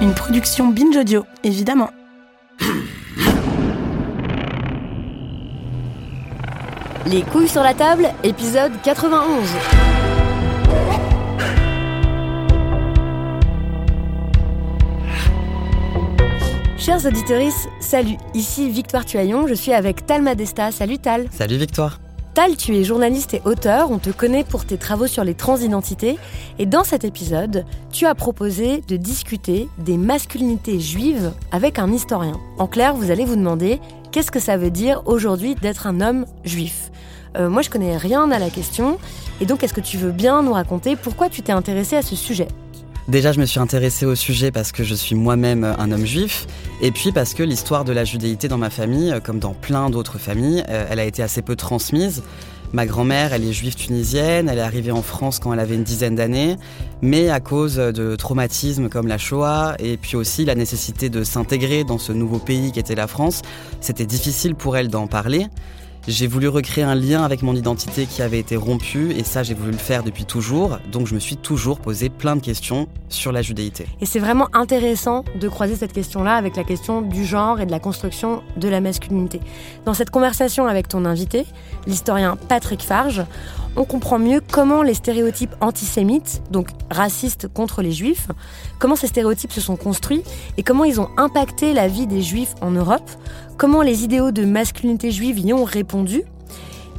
Une production Binge Audio, évidemment. Les couilles sur la table, épisode 91. Chers auditeurs, salut, ici Victoire Tuaillon, je suis avec Tal Madesta. Salut Tal. Salut Victoire. Tu es journaliste et auteur, on te connaît pour tes travaux sur les transidentités, et dans cet épisode, tu as proposé de discuter des masculinités juives avec un historien. En clair, vous allez vous demander qu'est-ce que ça veut dire aujourd'hui d'être un homme juif? Euh, Moi, je connais rien à la question, et donc est-ce que tu veux bien nous raconter pourquoi tu t'es intéressé à ce sujet? Déjà, je me suis intéressé au sujet parce que je suis moi-même un homme juif, et puis parce que l'histoire de la judéité dans ma famille, comme dans plein d'autres familles, euh, elle a été assez peu transmise. Ma grand-mère, elle est juive tunisienne, elle est arrivée en France quand elle avait une dizaine d'années, mais à cause de traumatismes comme la Shoah et puis aussi la nécessité de s'intégrer dans ce nouveau pays qui était la France, c'était difficile pour elle d'en parler. J'ai voulu recréer un lien avec mon identité qui avait été rompue et ça j'ai voulu le faire depuis toujours. Donc je me suis toujours posé plein de questions sur la judéité. Et c'est vraiment intéressant de croiser cette question-là avec la question du genre et de la construction de la masculinité. Dans cette conversation avec ton invité, l'historien Patrick Farge, on comprend mieux comment les stéréotypes antisémites, donc racistes contre les juifs, comment ces stéréotypes se sont construits et comment ils ont impacté la vie des juifs en Europe, comment les idéaux de masculinité juive y ont répondu.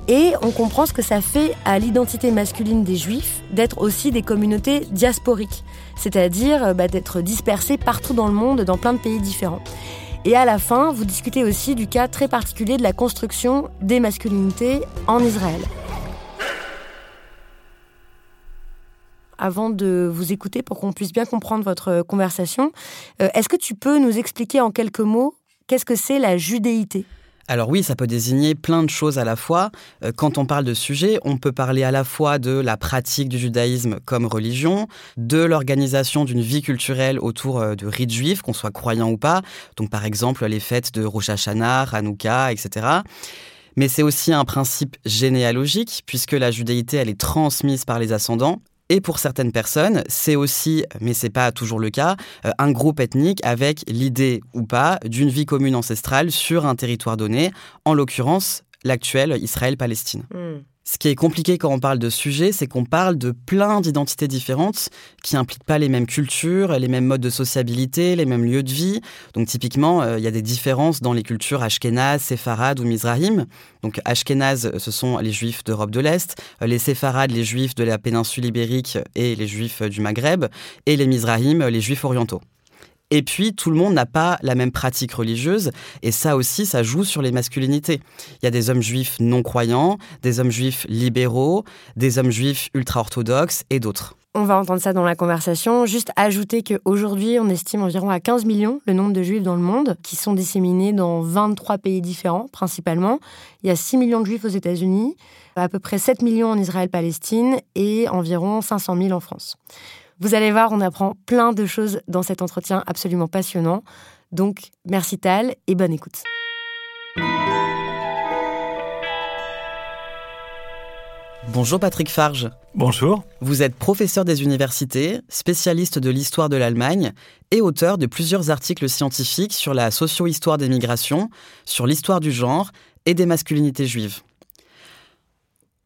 Et on comprend ce que ça fait à l'identité masculine des juifs d'être aussi des communautés diasporiques, c'est-à-dire bah, d'être dispersés partout dans le monde, dans plein de pays différents. Et à la fin, vous discutez aussi du cas très particulier de la construction des masculinités en Israël. Avant de vous écouter pour qu'on puisse bien comprendre votre conversation. Euh, est-ce que tu peux nous expliquer en quelques mots qu'est-ce que c'est la judéité? Alors oui, ça peut désigner plein de choses à la fois. Euh, quand on parle de sujet, on peut parler à la fois de la pratique du judaïsme comme religion, de l'organisation d'une vie culturelle autour euh, de rites juifs, qu'on soit croyant ou pas. Donc par exemple les fêtes de Rosh Hashanah, Hanouka, etc. Mais c'est aussi un principe généalogique, puisque la judéité, elle est transmise par les ascendants, et pour certaines personnes, c'est aussi, mais c'est pas toujours le cas, euh, un groupe ethnique avec l'idée ou pas d'une vie commune ancestrale sur un territoire donné, en l'occurrence l'actuel Israël-Palestine. Hmm. Ce qui est compliqué quand on parle de sujet, c'est qu'on parle de plein d'identités différentes qui impliquent pas les mêmes cultures, les mêmes modes de sociabilité, les mêmes lieux de vie. Donc typiquement, euh, il y a des différences dans les cultures ashkénazes, séfarades ou mizrahim. Donc ashkénazes, ce sont les juifs d'Europe de l'Est, euh, les séfarades, les juifs de la péninsule ibérique et les juifs du Maghreb, et les mizrahim, les juifs orientaux. Et puis, tout le monde n'a pas la même pratique religieuse, et ça aussi, ça joue sur les masculinités. Il y a des hommes juifs non croyants, des hommes juifs libéraux, des hommes juifs ultra-orthodoxes et d'autres. On va entendre ça dans la conversation. Juste ajouter qu'aujourd'hui, on estime environ à 15 millions le nombre de juifs dans le monde, qui sont disséminés dans 23 pays différents, principalement. Il y a 6 millions de juifs aux États-Unis, à peu près 7 millions en Israël-Palestine et environ 500 000 en France. Vous allez voir, on apprend plein de choses dans cet entretien absolument passionnant. Donc, merci Tal et bonne écoute. Bonjour Patrick Farge. Bonjour. Vous êtes professeur des universités, spécialiste de l'histoire de l'Allemagne et auteur de plusieurs articles scientifiques sur la socio-histoire des migrations, sur l'histoire du genre et des masculinités juives.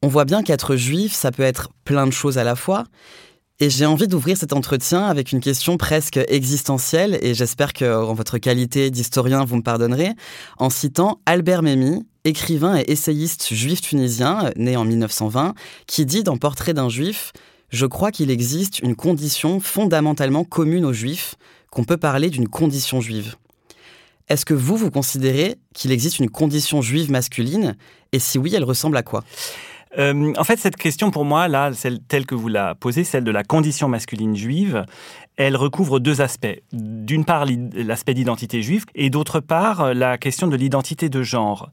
On voit bien qu'être juif, ça peut être plein de choses à la fois, et j'ai envie d'ouvrir cet entretien avec une question presque existentielle, et j'espère que en votre qualité d'historien, vous me pardonnerez, en citant Albert Memmi, écrivain et essayiste juif tunisien, né en 1920, qui dit dans Portrait d'un juif Je crois qu'il existe une condition fondamentalement commune aux juifs, qu'on peut parler d'une condition juive. Est-ce que vous, vous considérez qu'il existe une condition juive masculine? Et si oui, elle ressemble à quoi? Euh, en fait, cette question pour moi, là, telle que vous la posez, celle de la condition masculine juive, elle recouvre deux aspects. D'une part, l'aspect d'identité juive et d'autre part, la question de l'identité de genre.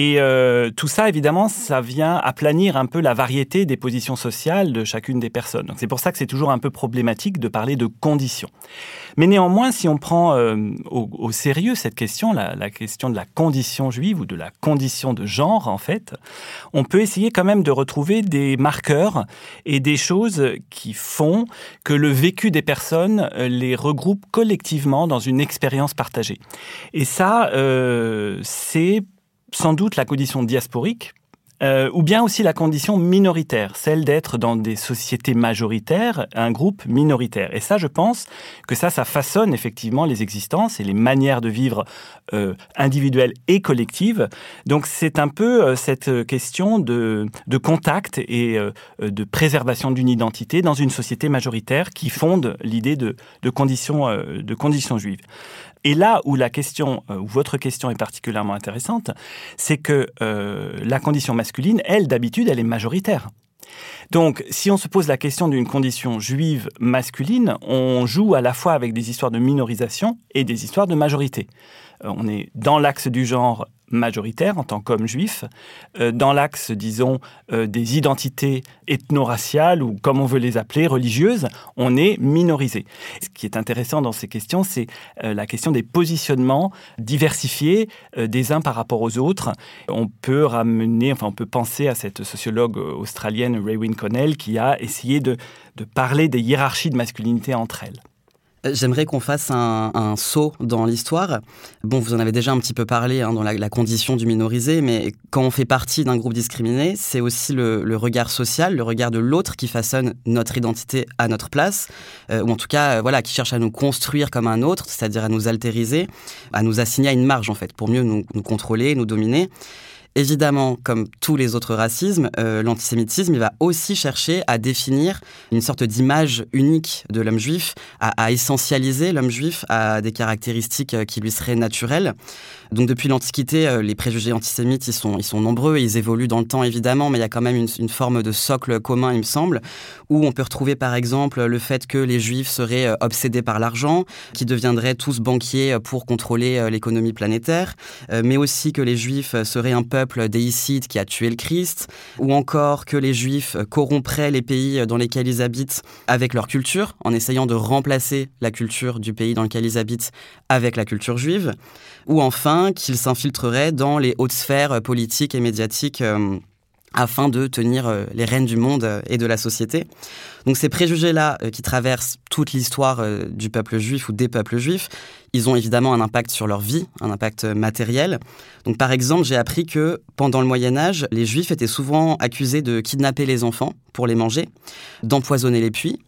Et euh, tout ça, évidemment, ça vient aplanir un peu la variété des positions sociales de chacune des personnes. Donc c'est pour ça que c'est toujours un peu problématique de parler de conditions. Mais néanmoins, si on prend euh, au, sérieux cette question, la, question de la condition juive ou de la condition de genre, en fait, on peut essayer quand même de retrouver des marqueurs et des choses qui font que le vécu des personnes euh, les regroupe collectivement dans une expérience partagée. Et ça, c'est sans doute la condition diasporique, euh, ou bien aussi la condition minoritaire, celle d'être dans des sociétés majoritaires, un groupe minoritaire. Et ça, je pense que ça, ça façonne effectivement les existences et les manières de vivre euh, individuelles et collectives. Donc c'est un peu euh, cette question de, contact et de préservation d'une identité dans une société majoritaire qui fonde l'idée de, de, conditions, de conditions juives. Et là où la question, où votre question est particulièrement intéressante, c'est que la condition masculine, elle, d'habitude, elle est majoritaire. Donc, si on se pose la question d'une condition juive masculine, on joue à la fois avec des histoires de minorisation et des histoires de majorité. Euh, on est dans l'axe du genre majoritaire en tant qu'homme juif, euh, dans l'axe, disons, euh, des identités ethno-raciales ou comme on veut les appeler, religieuses, on est minorisé. Ce qui est intéressant dans ces questions, c'est la question des positionnements diversifiés des uns par rapport aux autres. On peut ramener, enfin, on peut penser à cette sociologue australienne Raywin Connell qui a essayé de, de parler des hiérarchies de masculinité entre elles. J'aimerais qu'on fasse un, saut dans l'histoire. Bon, vous en avez déjà un petit peu parlé hein, dans la, condition du minorisé, mais quand on fait partie d'un groupe discriminé, c'est aussi le, regard social, le regard de l'autre qui façonne notre identité à notre place, euh, ou en tout cas, euh, voilà, qui cherche à nous construire comme un autre, c'est-à-dire à nous altériser, à nous assigner à une marge en fait, pour mieux nous, nous contrôler, nous dominer. Évidemment, comme tous les autres racismes, euh, l'antisémitisme va aussi chercher à définir une sorte d'image unique de l'homme juif, à, essentialiser l'homme juif à des caractéristiques euh, qui lui seraient naturelles. Donc depuis l'Antiquité, euh, les préjugés antisémites, ils sont, nombreux, ils évoluent dans le temps évidemment, mais il y a quand même une, forme de socle commun, il me semble, où on peut retrouver par exemple le fait que les juifs seraient obsédés par l'argent, qui deviendraient tous banquiers pour contrôler l'économie planétaire, mais aussi que les juifs seraient un peuple déicide qui a tué le Christ, ou encore que les Juifs corrompraient les pays dans lesquels ils habitent avec leur culture, en essayant de remplacer la culture du pays dans lequel ils habitent avec la culture juive, ou enfin qu'ils s'infiltreraient dans les hautes sphères politiques et médiatiques. Euh, afin de tenir euh, les rênes du monde et de la société. Donc ces préjugés-là euh, qui traversent toute l'histoire du peuple juif ou des peuples juifs, ils ont évidemment un impact sur leur vie, un impact matériel. Donc par exemple, j'ai appris que pendant le Moyen Âge, les juifs étaient souvent accusés de kidnapper les enfants pour les manger, d'empoisonner les puits,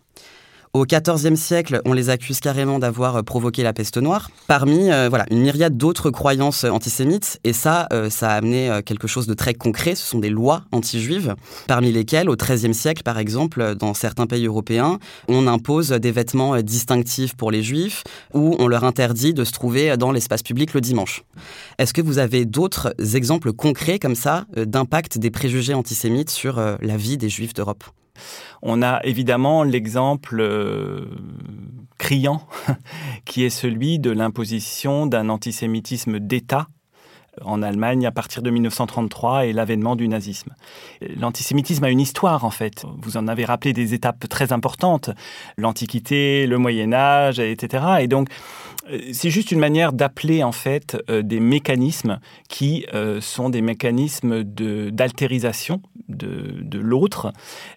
au XIVe siècle, on les accuse carrément d'avoir euh, provoqué la peste noire, parmi euh, voilà, une myriade d'autres croyances antisémites. Et ça, euh, ça a amené quelque chose de très concret. Ce sont des lois anti-juives, parmi lesquelles, au XIIIe siècle, par exemple, dans certains pays européens, on impose des vêtements distinctifs pour les juifs ou on leur interdit de se trouver dans l'espace public le dimanche. Est-ce que vous avez d'autres exemples concrets comme ça d'impact des préjugés antisémites sur la vie des juifs d'Europe? On a évidemment l'exemple euh, criant qui est celui de l'imposition d'un antisémitisme d'État en Allemagne à partir de 1933 et l'avènement du nazisme. L'antisémitisme a une histoire en fait. Vous en avez rappelé des étapes très importantes, l'Antiquité, le Moyen Âge, etc. Et donc euh, c'est juste une manière d'appeler en fait euh, des mécanismes qui euh, sont des mécanismes d'altérisation de, de l'autre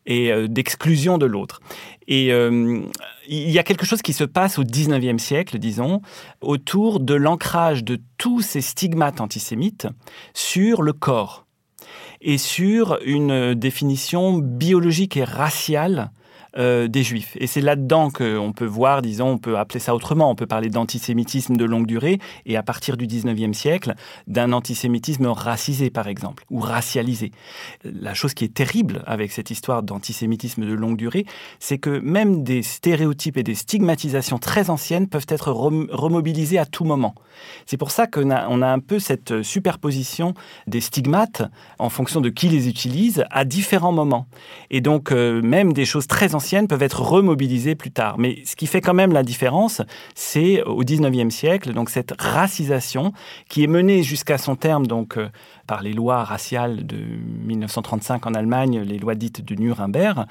et d'exclusion de l'autre. Et il y a quelque chose qui se passe au 19e siècle, disons, autour de l'ancrage de tous ces stigmates antisémites sur le corps et sur une définition biologique et raciale euh, des juifs. Et c'est là-dedans qu'on peut voir, disons, on peut appeler ça autrement, on peut parler d'antisémitisme de longue durée, et à partir du 19e siècle, d'un antisémitisme racisé, par exemple, ou racialisé. La chose qui est terrible avec cette histoire d'antisémitisme de longue durée, c'est que même des stéréotypes et des stigmatisations très anciennes peuvent être remobilisées à tout moment. C'est pour ça qu'on a, on a un peu cette superposition des stigmates en fonction de qui les utilise à différents moments. Et donc, euh, même des choses très anciennes peuvent être remobilisées plus tard. Mais ce qui fait quand même la différence, c'est au 19e siècle, donc cette racisation qui est menée jusqu'à son terme donc, euh, par les lois raciales de 1935 en Allemagne, les lois dites de Nuremberg,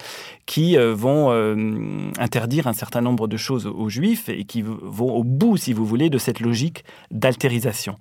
qui euh, vont euh, interdire un certain nombre de choses aux juifs et qui vont au bout, si vous voulez, de cette logique d'altérisation.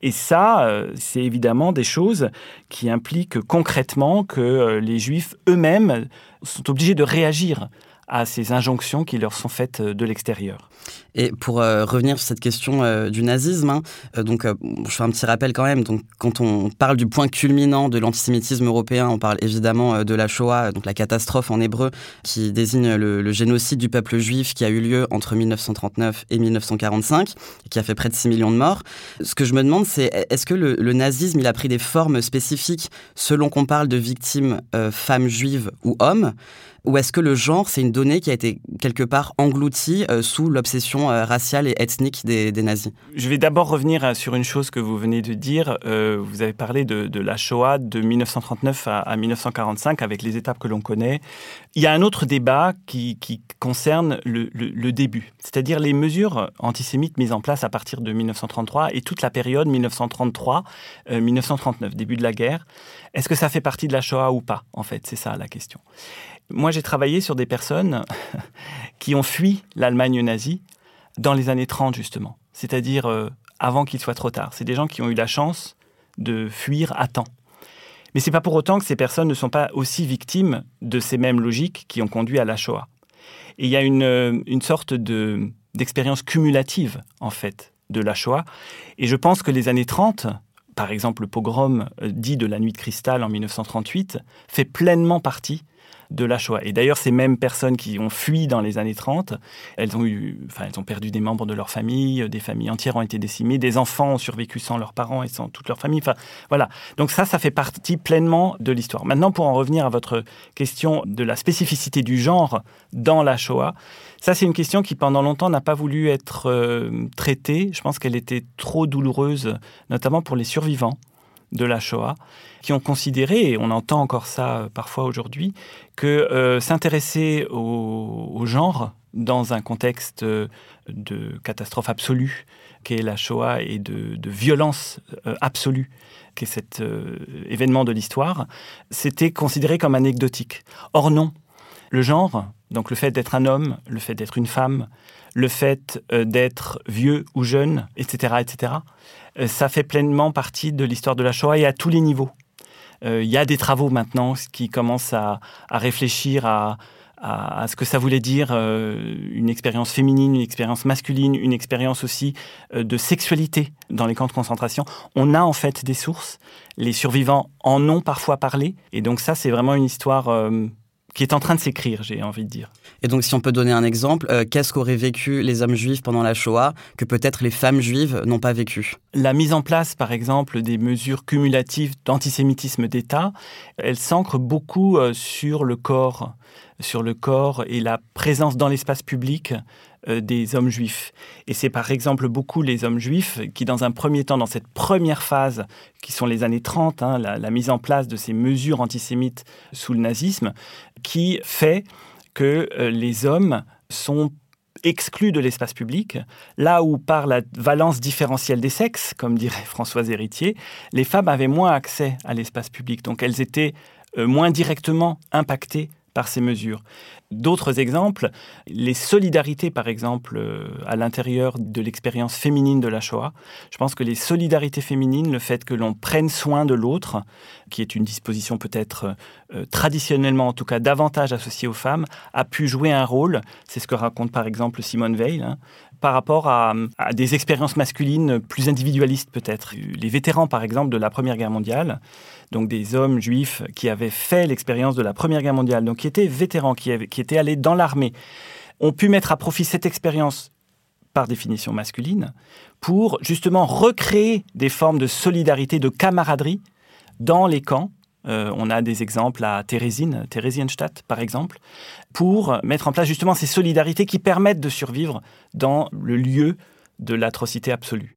Et ça, euh, c'est évidemment des choses qui impliquent concrètement que les juifs eux-mêmes sont obligés de réagir à ces injonctions qui leur sont faites de l'extérieur. Et pour euh, revenir sur cette question euh, du nazisme, hein, euh, donc je fais un petit rappel quand même. Donc quand on parle du point culminant de l'antisémitisme européen, on parle évidemment de la Shoah, donc la catastrophe en hébreu, qui désigne le, génocide du peuple juif qui a eu lieu entre 1939 et 1945, et qui a fait près de 6 millions de morts. Ce que je me demande, c'est est-ce que le, le, nazisme, il a pris des formes spécifiques selon qu'on parle de victimes femmes juives ou hommes? Ou est-ce que le genre, c'est une donnée qui a été quelque part engloutie sous l'obsession euh, raciale et ethnique des, nazis? Je vais d'abord revenir euh, sur une chose que vous venez de dire. Euh, vous avez parlé de, la Shoah de 1939 à, 1945 avec les étapes que l'on connaît. Il y a un autre débat qui, concerne le, début, c'est-à-dire les mesures antisémites mises en place à partir de 1933 et toute la période 1933-1939, début de la guerre. Est-ce que ça fait partie de la Shoah ou pas En fait, c'est ça la question. Moi, j'ai travaillé sur des personnes qui ont fui l'Allemagne nazie dans les années 30 justement, c'est-à-dire euh, avant qu'il soit trop tard. C'est des gens qui ont eu la chance de fuir à temps. Mais c'est pas pour autant que ces personnes ne sont pas aussi victimes de ces mêmes logiques qui ont conduit à la Shoah. Et il y a une, euh, une sorte de, d'expérience cumulative, en fait, de la Shoah. Et je pense que les années 30, par exemple le pogrom euh, dit de la nuit de cristal en 1938, fait pleinement partie de la Shoah. Et d'ailleurs, ces mêmes personnes qui ont fui dans les années 30, elles ont, eu, enfin, elles ont perdu des membres de leur famille, des familles entières ont été décimées, des enfants ont survécu sans leurs parents et sans toute leur famille. Enfin, voilà. Donc ça, ça fait partie pleinement de l'histoire. Maintenant, pour en revenir à votre question de la spécificité du genre dans la Shoah, ça, c'est une question qui, pendant longtemps, n'a pas voulu être euh, traitée. Je pense qu'elle était trop douloureuse, notamment pour les survivants de la Shoah, qui ont considéré, et on entend encore ça euh, parfois aujourd'hui, que euh, s'intéresser au, genre dans un contexte euh, de catastrophe absolue qu'est la Shoah et de, violence absolue qu'est cet événement de l'histoire, c'était considéré comme anecdotique. Or non, le genre, donc le fait d'être un homme, le fait d'être une femme, le fait d'être vieux ou jeune, etc., etc., euh, ça fait pleinement partie de l'histoire de la Shoah et à tous les niveaux. Euh, il y a des travaux maintenant qui commencent à, réfléchir à, ce que ça voulait dire euh, une expérience féminine, une expérience masculine, une expérience aussi de sexualité dans les camps de concentration. On a en fait des sources. Les survivants en ont parfois parlé. Et donc ça, c'est vraiment une histoire qui est en train de s'écrire, j'ai envie de dire. Et donc, si on peut donner un exemple, euh, qu'est-ce qu'auraient vécu les hommes juifs pendant la Shoah que peut-être les femmes juives n'ont pas vécu? La mise en place, par exemple, des mesures cumulatives d'antisémitisme d'État, elle s'ancre beaucoup euh, sur le corps, sur le corps et la présence dans l'espace public des hommes juifs. Et c'est par exemple beaucoup les hommes juifs qui, dans un premier temps, dans cette première phase, qui sont les années 30, hein, la, mise en place de ces mesures antisémites sous le nazisme, qui fait que euh, les hommes sont exclus de l'espace public, là où par la valence différentielle des sexes, comme dirait Françoise Héritier, les femmes avaient moins accès à l'espace public, donc elles étaient euh, moins directement impactées par ces mesures. D'autres exemples, les solidarités, par exemple, euh, à l'intérieur de l'expérience féminine de la Shoah. Je pense que les solidarités féminines, le fait que l'on prenne soin de l'autre, qui est une disposition peut-être euh, traditionnellement, en tout cas, davantage associée aux femmes, a pu jouer un rôle. C'est ce que raconte par exemple Simone Veil, hein, par rapport à, des expériences masculines plus individualistes peut-être. Les vétérans, par exemple, de la Première Guerre mondiale, donc des hommes juifs qui avaient fait l'expérience de la Première Guerre mondiale, donc qui étaient vétérans, qui, étaient allés dans l'armée, ont pu mettre à profit cette expérience par définition masculine, pour justement recréer des formes de solidarité, de camaraderie dans les camps, euh, on a des exemples à Thérésine, Theresienstadt par exemple, pour mettre en place justement ces solidarités qui permettent de survivre dans le lieu de l'atrocité absolue.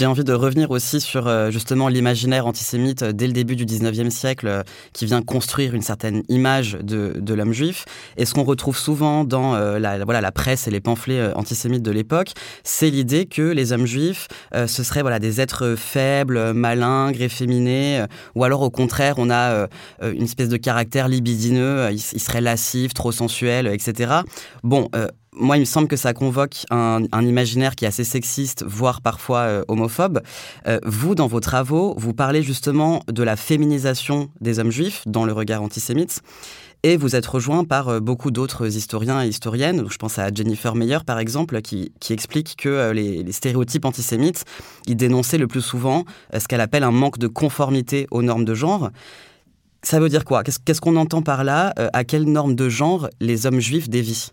J'ai envie de revenir aussi sur euh, justement l'imaginaire antisémite euh, dès le début du 19e siècle euh, qui vient construire une certaine image de, de l'homme juif. Et ce qu'on retrouve souvent dans la, voilà, la presse et les pamphlets antisémites de l'époque, c'est l'idée que les hommes juifs, ce seraient voilà, des êtres faibles, malingres, efféminés, ou alors au contraire, on a une espèce de caractère libidineux, ils, seraient lascifs, trop sensuels, etc. Bon, moi, il me semble que ça convoque un, imaginaire qui est assez sexiste, voire parfois euh, homophobe. Euh, vous, dans vos travaux, vous parlez justement de la féminisation des hommes juifs dans le regard antisémite. Et vous êtes rejoint par euh, beaucoup d'autres historiens et historiennes. Je pense à Jennifer Meyer, par exemple, qui, explique que les, les, stéréotypes antisémites, ils dénonçaient le plus souvent ce qu'elle appelle un manque de conformité aux normes de genre. Ça veut dire quoi? Qu'est-ce qu'on entend par là? À quelles normes de genre les hommes juifs dévient?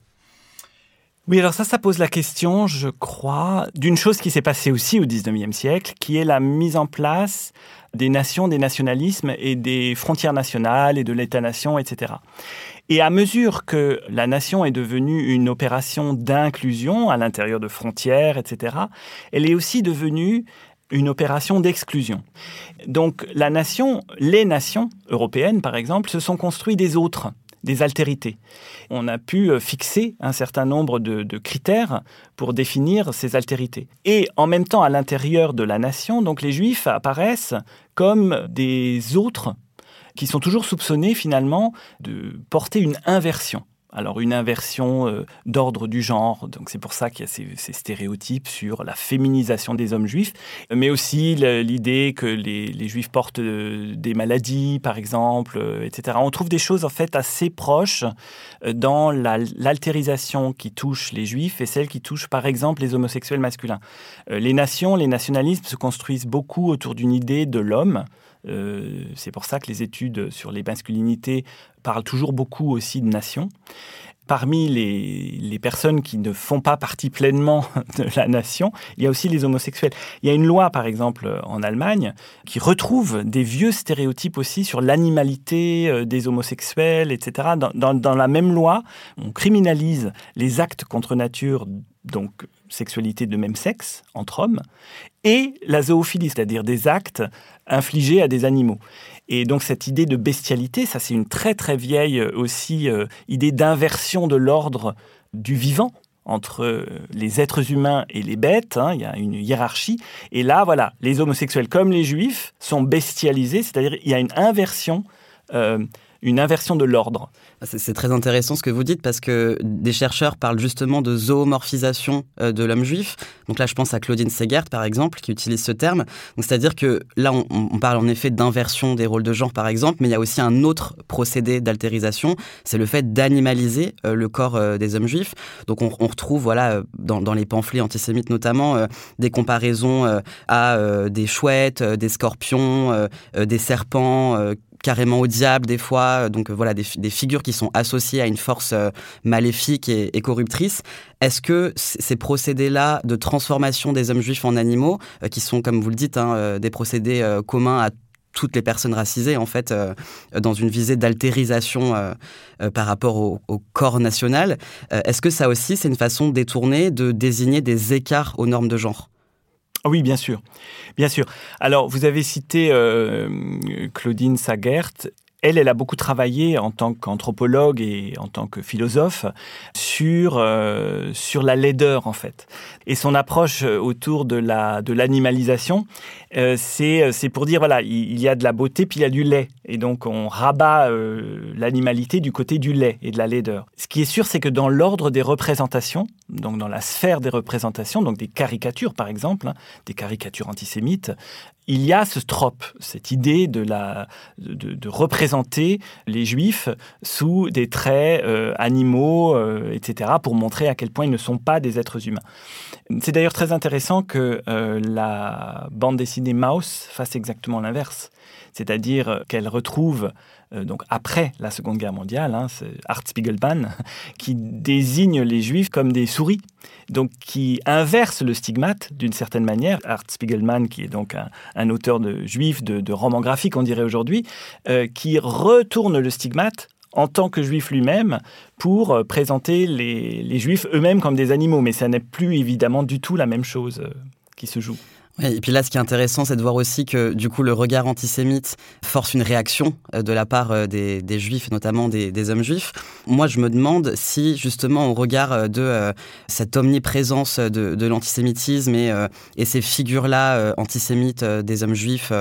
Oui, alors ça, ça pose la question, je crois, d'une chose qui s'est passée aussi au 19e siècle, qui est la mise en place des nations, des nationalismes et des frontières nationales et de l'État-nation, etc. Et à mesure que la nation est devenue une opération d'inclusion à l'intérieur de frontières, etc., elle est aussi devenue une opération d'exclusion. Donc la nation, les nations européennes par exemple, se sont construites des autres des altérités. On a pu euh, fixer un certain nombre de, critères pour définir ces altérités. Et en même temps, à l'intérieur de la nation, donc les juifs apparaissent comme des autres qui sont toujours soupçonnés finalement de porter une inversion. Alors une inversion euh, d'ordre du genre, donc c'est pour ça qu'il y a ces, stéréotypes sur la féminisation des hommes juifs, mais aussi l'idée que les, juifs portent euh, des maladies, par exemple, euh, etc. On trouve des choses en fait assez proches dans l'altérisation qui touche les juifs et celle qui touche par exemple les homosexuels masculins. les nations, les nationalismes se construisent beaucoup autour d'une idée de l'homme. C'est pour ça que les études sur les masculinités parle toujours beaucoup aussi de nation. Parmi les, personnes qui ne font pas partie pleinement de la nation, il y a aussi les homosexuels. Il y a une loi, par exemple, en Allemagne, qui retrouve des vieux stéréotypes aussi sur l'animalité euh, des homosexuels, etc. Dans, dans la même loi, on criminalise les actes contre nature, donc sexualité de même sexe, entre hommes, et la zoophilie, c'est-à-dire des actes infligés à des animaux. Et donc cette idée de bestialité, ça c'est une très très vieille euh, aussi euh, idée d'inversion de l'ordre du vivant entre euh, les êtres humains et les bêtes, hein. il y a une hiérarchie. Et là, voilà, les homosexuels comme les juifs sont bestialisés, c'est-à-dire il y a une inversion une inversion de l'ordre. C'est très intéressant ce que vous dites parce que des chercheurs parlent justement de zoomorphisation euh, de l'homme juif. Donc là, je pense à Claudine Segert, par exemple, qui utilise ce terme. C'est-à-dire que là, on, parle en effet d'inversion des rôles de genre, par exemple, mais il y a aussi un autre procédé d'altérisation, c'est le fait d'animaliser euh, le corps euh, des hommes juifs. Donc on, retrouve, voilà, dans, les pamphlets antisémites notamment, des comparaisons à des chouettes, des scorpions, des serpents carrément au diable des fois, donc voilà des, figures qui sont associées à une force euh, maléfique et, corruptrice. Est-ce que ces procédés-là de transformation des hommes juifs en animaux, euh, qui sont comme vous le dites hein, euh, des procédés communs à toutes les personnes racisées, en fait, dans une visée d'altérisation par rapport au, corps national. Est-ce que ça aussi, c'est une façon détournée de désigner des écarts aux normes de genre? Oui, bien sûr. Bien sûr. Alors, vous avez cité euh, Claudine Sagert elle, elle a beaucoup travaillé en tant qu'anthropologue et en tant que philosophe sur, euh, sur la laideur, en fait. Et son approche autour de la de l'animalisation, euh, c'est pour dire voilà, il, y a de la beauté puis il y a du lait, et donc on rabat euh, l'animalité du côté du lait et de la laideur. Ce qui est sûr, c'est que dans l'ordre des représentations, donc dans la sphère des représentations, donc des caricatures par exemple, hein, des caricatures antisémites, il y a ce trope, cette idée de, la, de, représenter les juifs sous des traits euh, animaux, euh, etc., pour montrer à quel point ils ne sont pas des êtres humains. C'est d'ailleurs très intéressant que euh, la bande dessinée Mouse fasse exactement l'inverse, c'est-à-dire qu'elle retrouve donc après la Seconde Guerre mondiale, hein, c'est Art Spiegelman, qui désigne les juifs comme des souris, donc qui inverse le stigmate d'une certaine manière. Art Spiegelman, qui est donc un, auteur de juif, de, romans graphiques, on dirait aujourd'hui, euh, qui retourne le stigmate en tant que juif lui-même pour euh, présenter les, les juifs eux-mêmes comme des animaux. Mais ça n'est plus évidemment du tout la même chose qui se joue et puis là, ce qui est intéressant, c'est de voir aussi que du coup, le regard antisémite force une réaction euh, de la part euh, des, juifs, notamment des, hommes juifs. Moi, je me demande si justement, au regard euh, de cette omniprésence de, l'antisémitisme et, ces figures-là antisémites des hommes juifs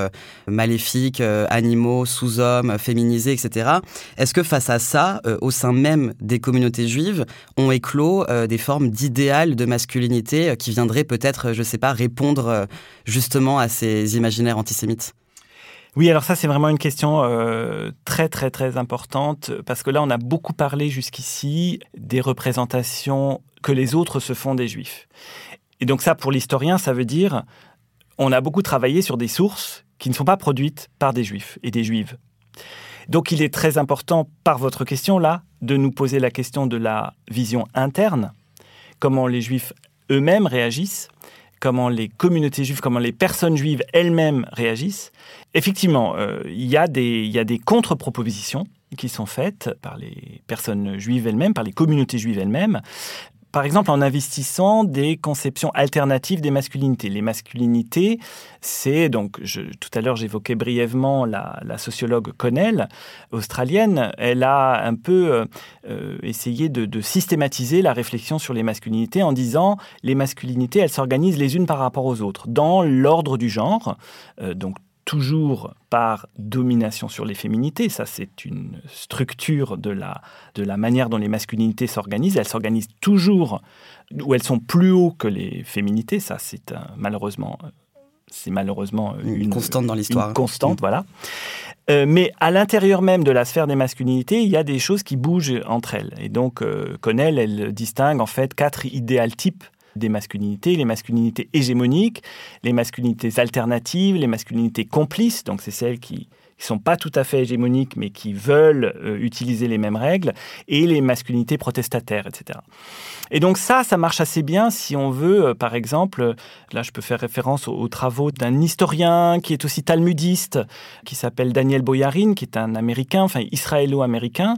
maléfiques, animaux, sous-hommes, féminisés, etc., est-ce que face à ça, au sein même des communautés juives, ont éclos des formes d'idéal de masculinité qui viendraient peut-être, je sais pas, répondre justement à ces imaginaires antisémites? Oui, alors ça c'est vraiment une question euh, très très très importante parce que là on a beaucoup parlé jusqu'ici des représentations que les autres se font des juifs. Et donc ça pour l'historien ça veut dire on a beaucoup travaillé sur des sources qui ne sont pas produites par des juifs et des juives. Donc il est très important par votre question là de nous poser la question de la vision interne, comment les juifs eux-mêmes réagissent comment les communautés juives, comment les personnes juives elles-mêmes réagissent. Effectivement, euh, il y a des, des contre-propositions qui sont faites par les personnes juives elles-mêmes, par les communautés juives elles-mêmes par exemple en investissant des conceptions alternatives des masculinités. Les masculinités, c'est donc, tout à l'heure j'évoquais brièvement la, sociologue Connell, australienne, elle a un peu euh, euh, essayé de, systématiser la réflexion sur les masculinités en disant les masculinités, elles s'organisent les unes par rapport aux autres, dans l'ordre du genre, euh, donc toujours par domination sur les féminités. Ça, c'est une structure de la, de la manière dont les masculinités s'organisent. Elles s'organisent toujours où elles sont plus haut que les féminités. Ça, c'est malheureusement, c'est malheureusement une, constante dans l'histoire. constante, mm. voilà. Euh, mais à l'intérieur même de la sphère des masculinités, il y a des choses qui bougent entre elles. Et donc, euh, Connell, elle distingue en fait quatre idéal types des masculinités, les masculinités hégémoniques, les masculinités alternatives, les masculinités complices, donc c'est celles qui ne sont pas tout à fait hégémoniques mais qui veulent euh, utiliser les mêmes règles, et les masculinités protestataires, etc. Et donc ça, ça marche assez bien si on veut, euh, par exemple, là je peux faire référence aux, travaux d'un historien qui est aussi talmudiste, qui s'appelle Daniel Boyarin, qui est un Américain, enfin israélo-américain,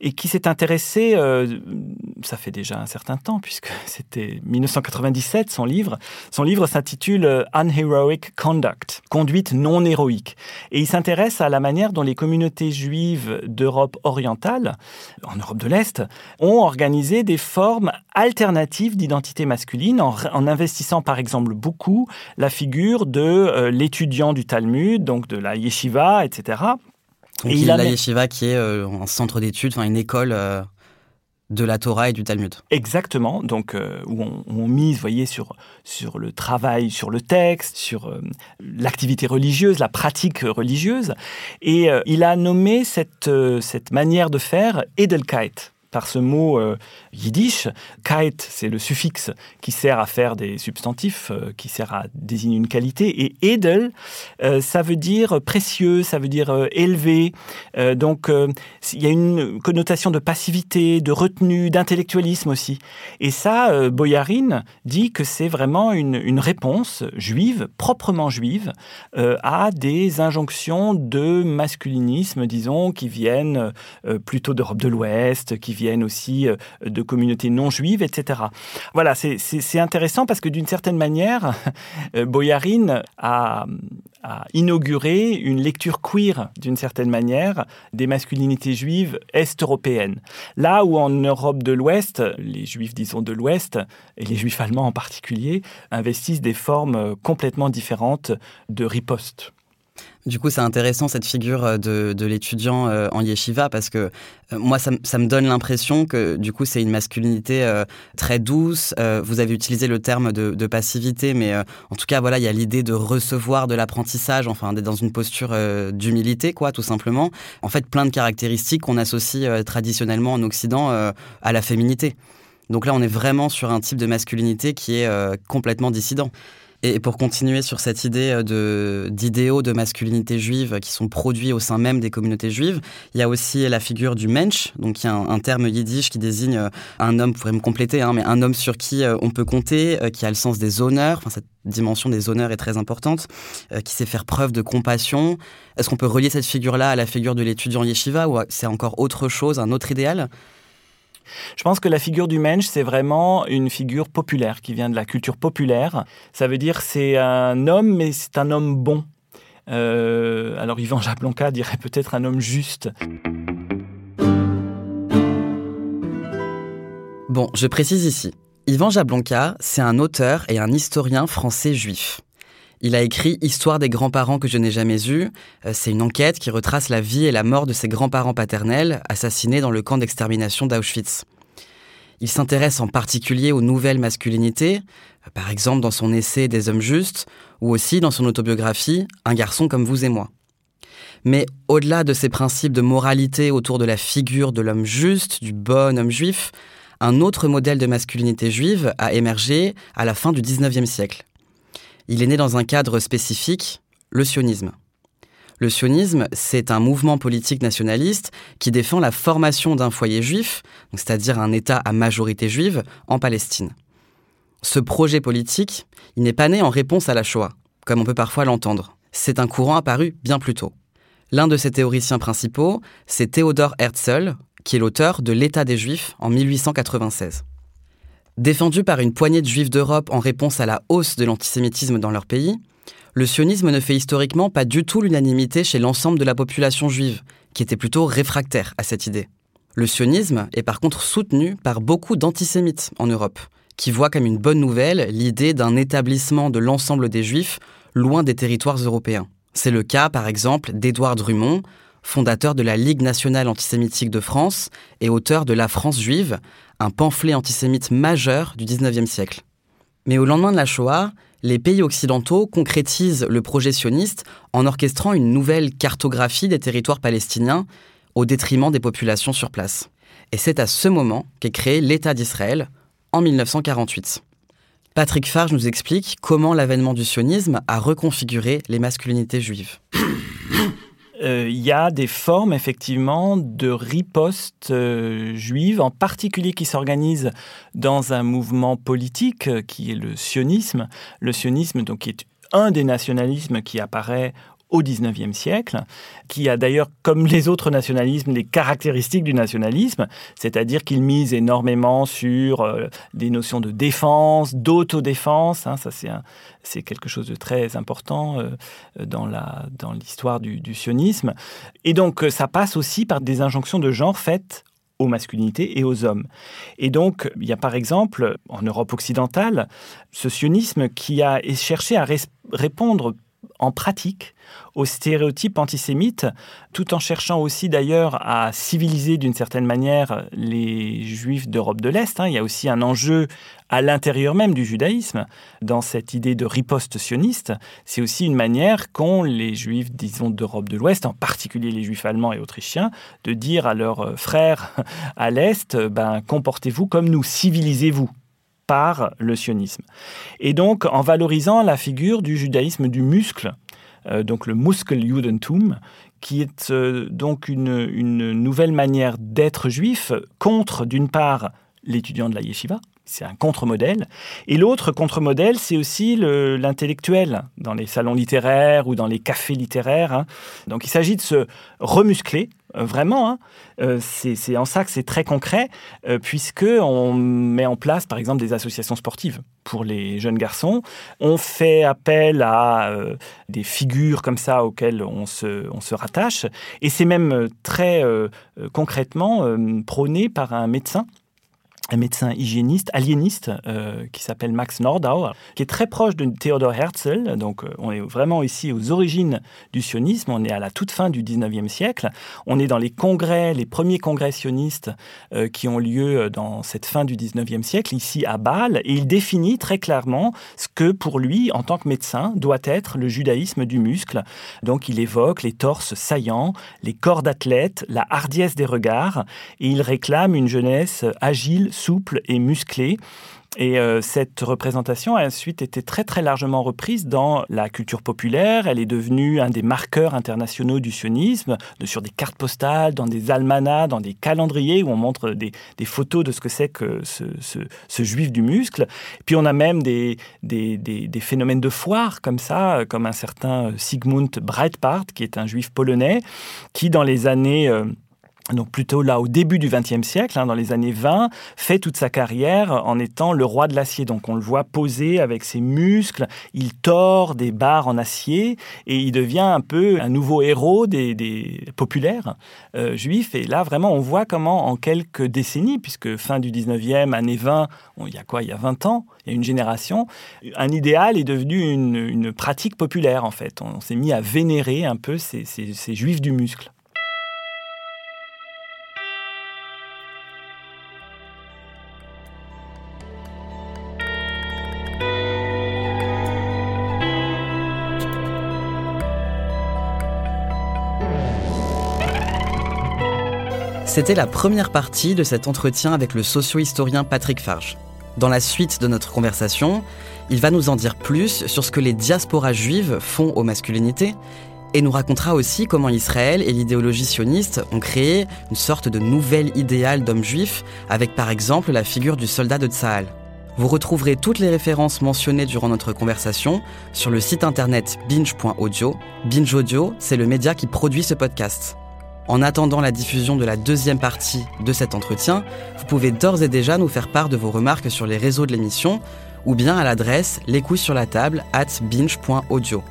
et qui s'est intéressé, euh, ça fait déjà un certain temps, puisque c'était 1997 son livre. Son livre s'intitule euh, Unheroic Conduct, conduite non héroïque. Et il s'intéresse à la manière dont les communautés juives d'Europe orientale, en Europe de l'Est, ont organisé des formes alternative d'identité masculine en, investissant par exemple beaucoup la figure de euh, l'étudiant du Talmud, donc de la yeshiva, etc. et il a la yeshiva qui est euh, un centre d'études, enfin une école euh, de la Torah et du Talmud. Exactement, donc où on, mise, voyez, sur, sur le travail, sur le texte, sur l'activité religieuse, la pratique religieuse. Et il a nommé cette, cette manière de faire Edelkeit par ce mot euh, yiddish. Kite, c'est le suffixe qui sert à faire des substantifs, euh, qui sert à désigner une qualité. Et edel, euh, ça veut dire précieux, ça veut dire élevé. donc, il y a une connotation de passivité, de retenue, d'intellectualisme aussi. Et ça, Boyarin dit que c'est vraiment une, une, réponse juive, proprement juive, à des injonctions de masculinisme, disons, qui viennent plutôt d'Europe de l'Ouest, qui viennent aussi euh, de communautés non juives, etc. Voilà, c'est intéressant parce que d'une certaine manière, euh, Boyarin a, a inauguré une lecture queer, d'une certaine manière, des masculinités juives est-européennes. Là où en Europe de l'Ouest, les juifs, disons, de l'Ouest, et les juifs allemands en particulier, investissent des formes complètement différentes de riposte. Du coup, c'est intéressant cette figure euh, de, l'étudiant euh, en yeshiva parce que euh, moi, ça, me donne l'impression que du coup, c'est une masculinité très douce. vous avez utilisé le terme de, passivité, mais en tout cas, voilà, il y a l'idée de recevoir de l'apprentissage, enfin, d'être dans une posture d'humilité, quoi, tout simplement. En fait, plein de caractéristiques qu'on associe traditionnellement en Occident à la féminité. Donc là, on est vraiment sur un type de masculinité qui est complètement dissident. Et pour continuer sur cette idée euh, d'idéaux de masculinité juive qui sont produits au sein même des communautés juives, il y a aussi la figure du mensch, donc il y a un, terme yiddish qui désigne euh, un homme, vous pourrez me compléter, hein, mais un homme sur qui euh, on peut compter, qui a le sens des honneurs, enfin cette dimension des honneurs est très importante, qui sait faire preuve de compassion. Est-ce qu'on peut relier cette figure-là à la figure de l'étudiant yeshiva ou c'est encore autre chose, un autre idéal? Je pense que la figure du mensch, c'est vraiment une figure populaire qui vient de la culture populaire. Ça veut dire c'est un homme, mais c'est un homme bon. Euh, alors Yvan Jablonka dirait peut-être un homme juste. Bon, je précise ici. Yvan Jablonka, c'est un auteur et un historien français juif. Il a écrit Histoire des grands-parents que je n'ai jamais eus. Euh, c'est une enquête qui retrace la vie et la mort de ses grands-parents paternels, assassinés dans le camp d'extermination d'Auschwitz. Il s'intéresse en particulier aux nouvelles masculinités, euh, par exemple dans son essai Des hommes justes, ou aussi dans son autobiographie Un garçon comme vous et moi. Mais au-delà de ces principes de moralité autour de la figure de l'homme juste, du bon homme juif, un autre modèle de masculinité juive a émergé à la fin du XIXe siècle. Il est né dans un cadre spécifique, le sionisme. Le sionisme, c'est un mouvement politique nationaliste qui défend la formation d'un foyer juif, c'est-à-dire un État à majorité juive, en Palestine. Ce projet politique, il n'est pas né en réponse à la Shoah, comme on peut parfois l'entendre. C'est un courant apparu bien plus tôt. L'un de ses théoriciens principaux, c'est Théodore Herzl, qui est l'auteur de L'État des Juifs en 1896. Défendu par une poignée de juifs d'Europe en réponse à la hausse de l'antisémitisme dans leur pays, le sionisme ne fait historiquement pas du tout l'unanimité chez l'ensemble de la population juive, qui était plutôt réfractaire à cette idée. Le sionisme est par contre soutenu par beaucoup d'antisémites en Europe, qui voient comme une bonne nouvelle l'idée d'un établissement de l'ensemble des juifs loin des territoires européens. C'est le cas par exemple d'Édouard Drummond, fondateur de la Ligue nationale antisémitique de France et auteur de La France juive, un pamphlet antisémite majeur du XIXe siècle. Mais au lendemain de la Shoah, les pays occidentaux concrétisent le projet sioniste en orchestrant une nouvelle cartographie des territoires palestiniens au détriment des populations sur place. Et c'est à ce moment qu'est créé l'État d'Israël en 1948. Patrick Farge nous explique comment l'avènement du sionisme a reconfiguré les masculinités juives. Euh, il y a des formes effectivement de riposte euh, juive, en particulier qui s'organisent dans un mouvement politique euh, qui est le sionisme. Le sionisme, donc, qui est un des nationalismes qui apparaît au XIXe siècle, qui a d'ailleurs, comme les autres nationalismes, les caractéristiques du nationalisme, c'est-à-dire qu'il mise énormément sur euh, des notions de défense, d'autodéfense. Hein, ça, c'est quelque chose de très important euh, dans l'histoire du sionisme. Et donc, euh, ça passe aussi par des injonctions de genre faites aux masculinités et aux hommes. Et donc, il y a par exemple, en Europe occidentale, ce sionisme qui a cherché à répondre en pratique aux stéréotypes antisémites, tout en cherchant aussi d'ailleurs à civiliser d'une certaine manière les juifs d'Europe de l'Est. Hein. Il y a aussi un enjeu à l'intérieur même du judaïsme, dans cette idée de riposte sioniste. C'est aussi une manière qu'ont les juifs, disons, d'Europe de l'Ouest, en particulier les juifs allemands et autrichiens, de dire à leurs frères à l'Est, ben, comportez-vous comme nous, civilisez-vous par le sionisme. Et donc, en valorisant la figure du judaïsme du muscle, euh, donc le Muskeljudentum, qui est euh, donc une, une, nouvelle manière d'être juif contre, d'une part, l'étudiant de la yeshiva, c'est un contre-modèle. Et l'autre contre-modèle, c'est aussi l'intellectuel, dans les salons littéraires ou dans les cafés littéraires. Hein. Donc il s'agit de se remuscler, euh, vraiment. Hein. Euh, c'est en ça que c'est très concret, euh, puisque on met en place, par exemple, des associations sportives pour les jeunes garçons. On fait appel à des figures comme ça auxquelles on se, on se rattache. Et c'est même très concrètement prôné par un médecin un médecin hygiéniste, aliéniste, euh, qui s'appelle Max Nordau, qui est très proche de Theodor Herzl. Donc, euh, on est vraiment ici aux origines du sionisme. On est à la toute fin du 19e siècle. On est dans les congrès, les premiers congrès sionistes euh, qui ont lieu dans cette fin du 19e siècle, ici à Bâle. Et il définit très clairement ce que, pour lui, en tant que médecin, doit être le judaïsme du muscle. Donc, il évoque les torses saillants, les corps d'athlètes, la hardiesse des regards. Et il réclame une jeunesse agile, souple et musclé. Et euh, cette représentation a ensuite été très très largement reprise dans la culture populaire. Elle est devenue un des marqueurs internationaux du sionisme, sur des cartes postales, dans des almanachs, dans des calendriers où on montre des, des photos de ce que c'est que ce, ce, ce, juif du muscle. Puis on a même des, des, des, phénomènes de foire comme ça, comme un certain Sigmund Breitbart, qui est un juif polonais, qui dans les années... Euh, donc plutôt là au début du XXe siècle, hein, dans les années 20, fait toute sa carrière en étant le roi de l'acier. Donc on le voit poser avec ses muscles, il tord des barres en acier et il devient un peu un nouveau héros des, populaires euh, juifs. Et là vraiment on voit comment en quelques décennies, puisque fin du 19e, année 20, il y a quoi? Il y a 20 ans, il y a une génération, un idéal est devenu une, pratique populaire en fait. On, s'est mis à vénérer un peu ces juifs du muscle. C'était la première partie de cet entretien avec le socio-historien Patrick Farge. Dans la suite de notre conversation, il va nous en dire plus sur ce que les diasporas juives font aux masculinités et nous racontera aussi comment Israël et l'idéologie sioniste ont créé une sorte de nouvel idéal d'homme juif avec par exemple la figure du soldat de Tsahal. Vous retrouverez toutes les références mentionnées durant notre conversation sur le site internet binge.audio. Binge Audio, c'est le média qui produit ce podcast. En attendant la diffusion de la deuxième partie de cet entretien, vous pouvez d'ores et déjà nous faire part de vos remarques sur les réseaux de l'émission ou bien à l'adresse les sur la table at binge.audio.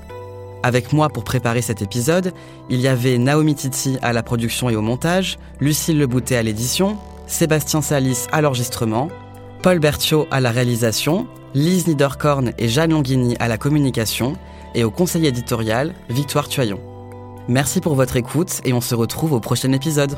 Avec moi pour préparer cet épisode, il y avait Naomi Titi à la production et au montage, Lucille Leboutet à l'édition, Sébastien Salis à l'enregistrement, Paul Berthiaud à la réalisation, Lise Niederkorn et Jeanne Longhini à la communication, et au conseil éditorial, Victoire Tuaillon. Merci pour votre écoute et on se retrouve au prochain épisode.